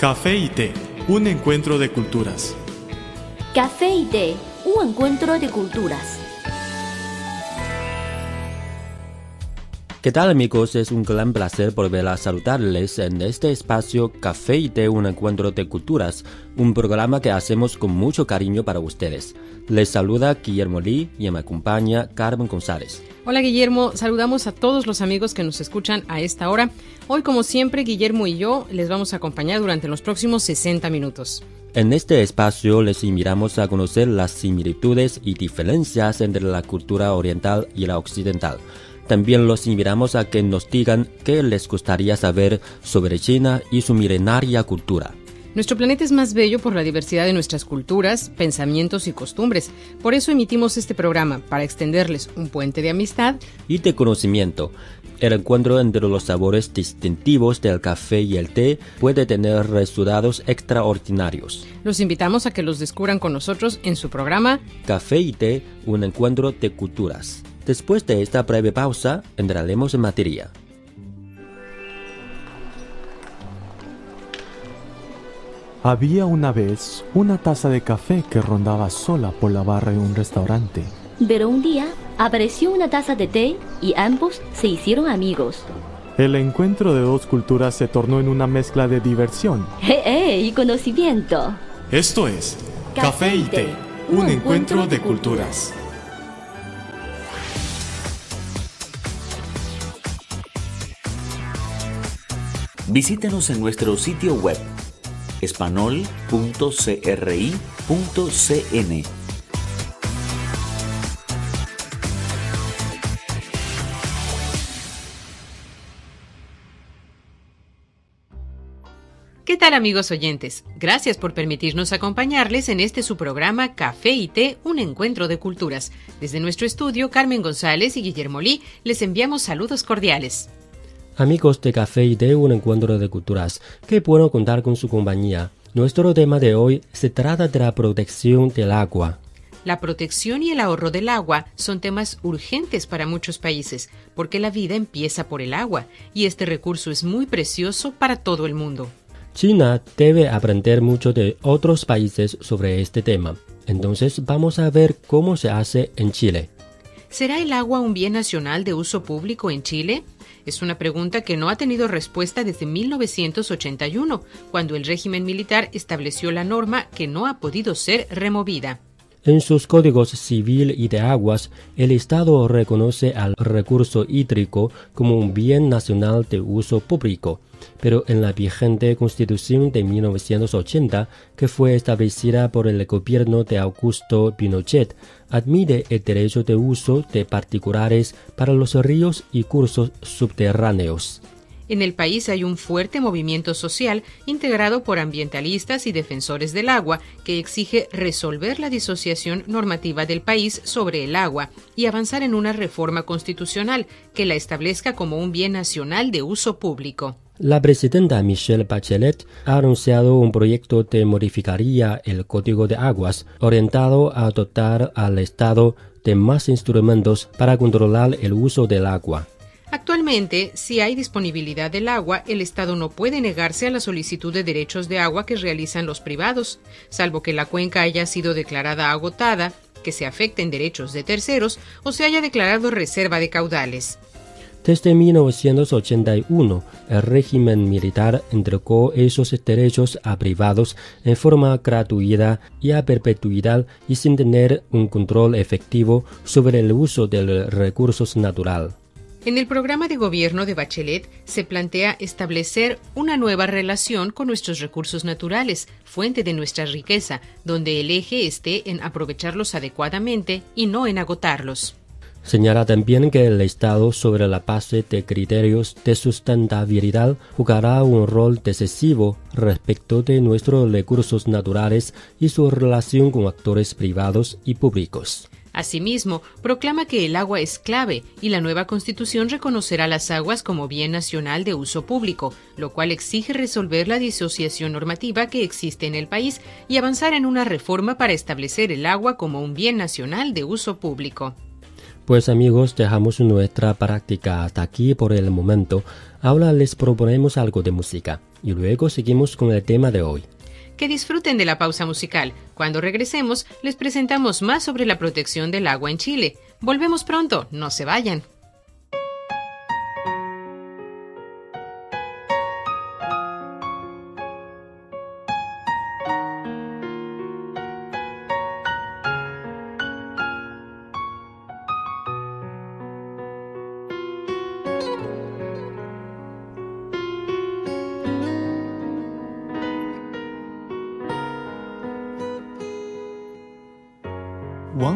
Café y té, un encuentro de culturas. Café y té, un encuentro de culturas. ¿Qué tal amigos? Es un gran placer volver a saludarles en este espacio Café y Té, un encuentro de culturas, un programa que hacemos con mucho cariño para ustedes. Les saluda Guillermo Lee y me acompaña Carmen González. Hola Guillermo, saludamos a todos los amigos que nos escuchan a esta hora. Hoy como siempre Guillermo y yo les vamos a acompañar durante los próximos 60 minutos. En este espacio les invitamos a conocer las similitudes y diferencias entre la cultura oriental y la occidental. También los invitamos a que nos digan qué les gustaría saber sobre China y su milenaria cultura. Nuestro planeta es más bello por la diversidad de nuestras culturas, pensamientos y costumbres. Por eso emitimos este programa, para extenderles un puente de amistad y de conocimiento. El encuentro entre los sabores distintivos del café y el té puede tener resultados extraordinarios. Los invitamos a que los descubran con nosotros en su programa Café y té, un encuentro de culturas. Después de esta breve pausa, entraremos en materia. Había una vez una taza de café que rondaba sola por la barra de un restaurante. Pero un día apareció una taza de té y ambos se hicieron amigos. El encuentro de dos culturas se tornó en una mezcla de diversión. ¡Eh, eh! Y conocimiento. Esto es Café y Té, un encuentro de culturas. Visítenos en nuestro sitio web espanol.cri.cn. ¿Qué tal amigos oyentes? Gracias por permitirnos acompañarles en este su programa Café y Té, un encuentro de culturas. Desde nuestro estudio, Carmen González y Guillermo Lee les enviamos saludos cordiales. Amigos de Café y de un encuentro de culturas, qué bueno contar con su compañía. Nuestro tema de hoy se trata de la protección del agua. La protección y el ahorro del agua son temas urgentes para muchos países, porque la vida empieza por el agua, y este recurso es muy precioso para todo el mundo. China debe aprender mucho de otros países sobre este tema. Entonces vamos a ver cómo se hace en Chile. ¿Será el agua un bien nacional de uso público en Chile? Es una pregunta que no ha tenido respuesta desde 1981, cuando el régimen militar estableció la norma que no ha podido ser removida. En sus códigos civil y de aguas, el Estado reconoce al recurso hídrico como un bien nacional de uso público, pero en la vigente Constitución de 1980, que fue establecida por el gobierno de Augusto Pinochet, admite el derecho de uso de particulares para los ríos y cursos subterráneos. En el país hay un fuerte movimiento social integrado por ambientalistas y defensores del agua que exige resolver la disociación normativa del país sobre el agua y avanzar en una reforma constitucional que la establezca como un bien nacional de uso público. La presidenta Michelle Bachelet ha anunciado un proyecto que modificaría el Código de Aguas, orientado a dotar al Estado de más instrumentos para controlar el uso del agua. Actualmente, si hay disponibilidad del agua, el Estado no puede negarse a la solicitud de derechos de agua que realizan los privados, salvo que la cuenca haya sido declarada agotada, que se afecten derechos de terceros o se haya declarado reserva de caudales. Desde 1981, el régimen militar entregó esos derechos a privados en forma gratuita y a perpetuidad y sin tener un control efectivo sobre el uso de los recursos naturales. En el programa de gobierno de Bachelet se plantea establecer una nueva relación con nuestros recursos naturales, fuente de nuestra riqueza, donde el eje esté en aprovecharlos adecuadamente y no en agotarlos. Señala también que el Estado, sobre la base de criterios de sustentabilidad, jugará un rol decisivo respecto de nuestros recursos naturales y su relación con actores privados y públicos. Asimismo, proclama que el agua es clave y la nueva constitución reconocerá las aguas como bien nacional de uso público, lo cual exige resolver la disociación normativa que existe en el país y avanzar en una reforma para establecer el agua como un bien nacional de uso público. Pues amigos, dejamos nuestra práctica hasta aquí por el momento. Ahora les proponemos algo de música. y luego seguimos con el tema de hoy. Que disfruten de la pausa musical. Cuando regresemos, les presentamos más sobre la protección del agua en Chile. Volvemos pronto, no se vayan.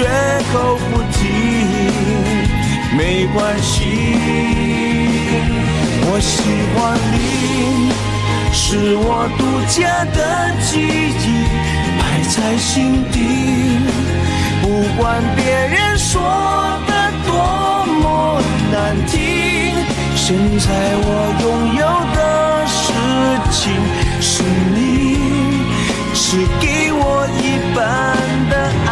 绝口不提，没关系。我喜欢你，是我独家的记忆，摆在心底。不管别人说的多么难听，现在我拥有的。事情是你，是给我一半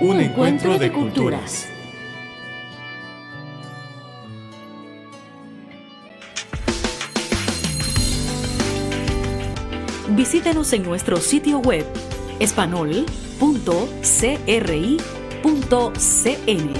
un encuentro de culturas. Visítenos en nuestro sitio web espanol.cri.cn.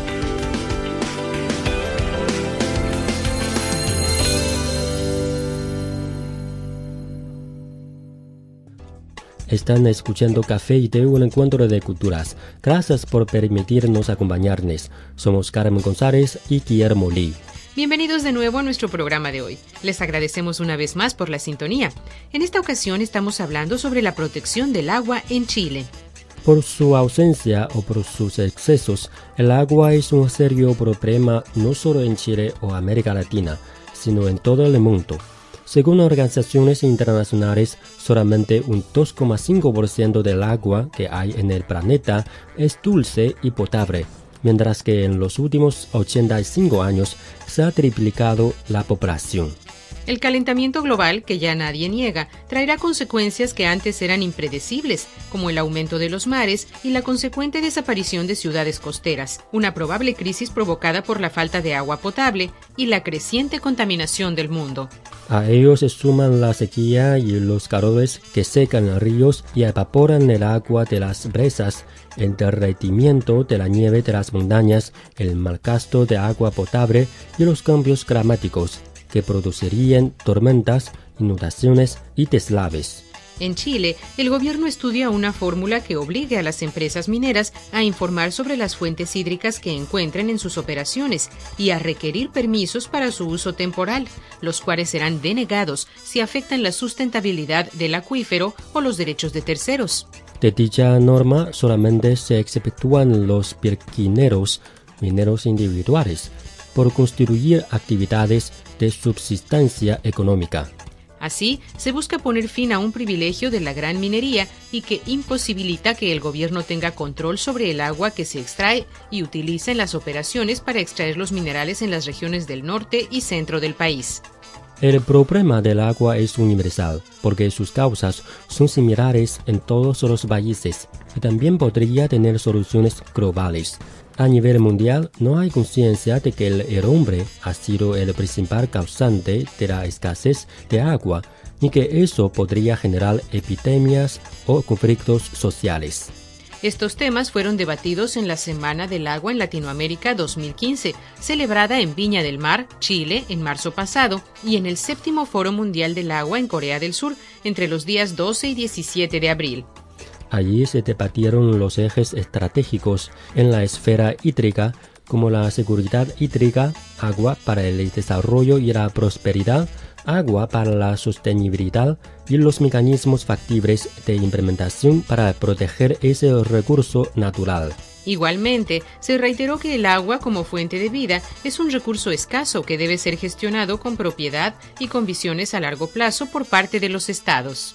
Están escuchando Café y Té, un encuentro de culturas. Gracias por permitirnos acompañarles. Somos Carmen González y Guillermo Lee. Bienvenidos de nuevo a nuestro programa de hoy. Les agradecemos una vez más por la sintonía. En esta ocasión estamos hablando sobre la protección del agua en Chile. Por su ausencia o por sus excesos, el agua es un serio problema no solo en Chile o América Latina, sino en todo el mundo. Según organizaciones internacionales, solamente un 2,5% del agua que hay en el planeta es dulce y potable, mientras que en los últimos 85 años se ha triplicado la población. El calentamiento global, que ya nadie niega, traerá consecuencias que antes eran impredecibles, como el aumento de los mares y la consecuente desaparición de ciudades costeras, una probable crisis provocada por la falta de agua potable y la creciente contaminación del mundo. A ellos se suman la sequía y los calores que secan ríos y evaporan el agua de las presas, el derretimiento de la nieve de las montañas, el mal gasto de agua potable y los cambios climáticos que producirían tormentas, inundaciones y deslaves. En Chile, el gobierno estudia una fórmula que obligue a las empresas mineras a informar sobre las fuentes hídricas que encuentren en sus operaciones y a requerir permisos para su uso temporal, los cuales serán denegados si afectan la sustentabilidad del acuífero o los derechos de terceros. De dicha norma solamente se exceptúan los pirquineros, mineros individuales, por constituir actividades de subsistencia económica. Así, se busca poner fin a un privilegio de la gran minería y que imposibilita que el gobierno tenga control sobre el agua que se extrae y utiliza en las operaciones para extraer los minerales en las regiones del norte y centro del país. El problema del agua es universal, porque sus causas son similares en todos los países y también podría tener soluciones globales. A nivel mundial, no hay conciencia de que el, hombre ha sido el principal causante de la escasez de agua, ni que eso podría generar epidemias o conflictos sociales. Estos temas fueron debatidos en la Semana del Agua en Latinoamérica 2015, celebrada en Viña del Mar, Chile, en marzo pasado, y en el séptimo Foro Mundial del Agua en Corea del Sur, entre los días 12 y 17 de abril. Allí se debatieron los ejes estratégicos en la esfera hídrica como la seguridad hídrica, agua para el desarrollo y la prosperidad, agua para la sostenibilidad y los mecanismos factibles de implementación para proteger ese recurso natural. Igualmente, se reiteró que el agua como fuente de vida es un recurso escaso que debe ser gestionado con propiedad y con visiones a largo plazo por parte de los estados.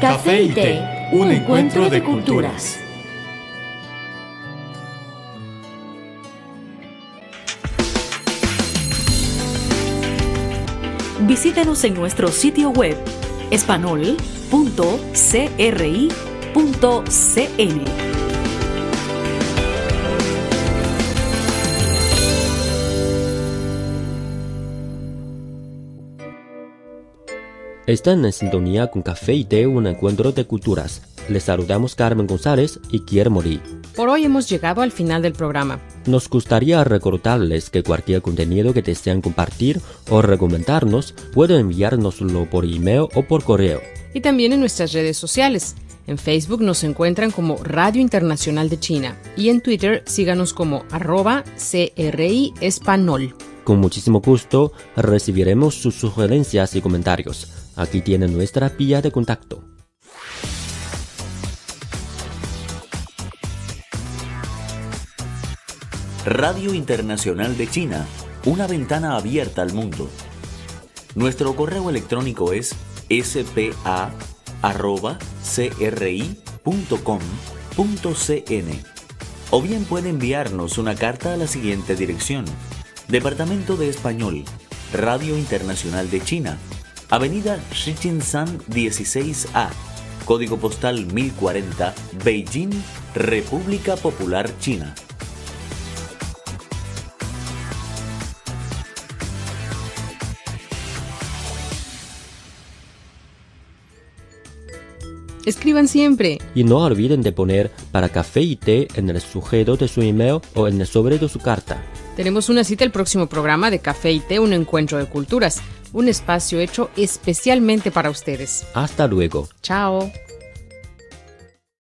Café y té, un encuentro de culturas. Visítenos en nuestro sitio web espanol.cri.cn. Están en sintonía con Café y Té, un encuentro de culturas. Les saludamos Carmen González y Guillermo Lee. Por hoy hemos llegado al final del programa. Nos gustaría recordarles que cualquier contenido que desean compartir o recomendarnos pueden enviárnoslo por email o por correo. Y también en nuestras redes sociales. En Facebook nos encuentran como Radio Internacional de China y en Twitter síganos como arroba CRI Espanol. Con muchísimo gusto recibiremos sus sugerencias y comentarios. Aquí tienen nuestra vía de contacto. Radio Internacional de China, una ventana abierta al mundo. Nuestro correo electrónico es spa.cri.com.cn o bien puede enviarnos una carta a la siguiente dirección. Departamento de Español, Radio Internacional de China, Avenida Shichinshan 16A, Código Postal 1040, Beijing, República Popular China. Escriban siempre. Y no olviden de poner para café y té en el sujeto de su email o en el sobre de su carta. Tenemos una cita el próximo programa de Café y Té, un encuentro de culturas, un espacio hecho especialmente para ustedes. Hasta luego. Chao.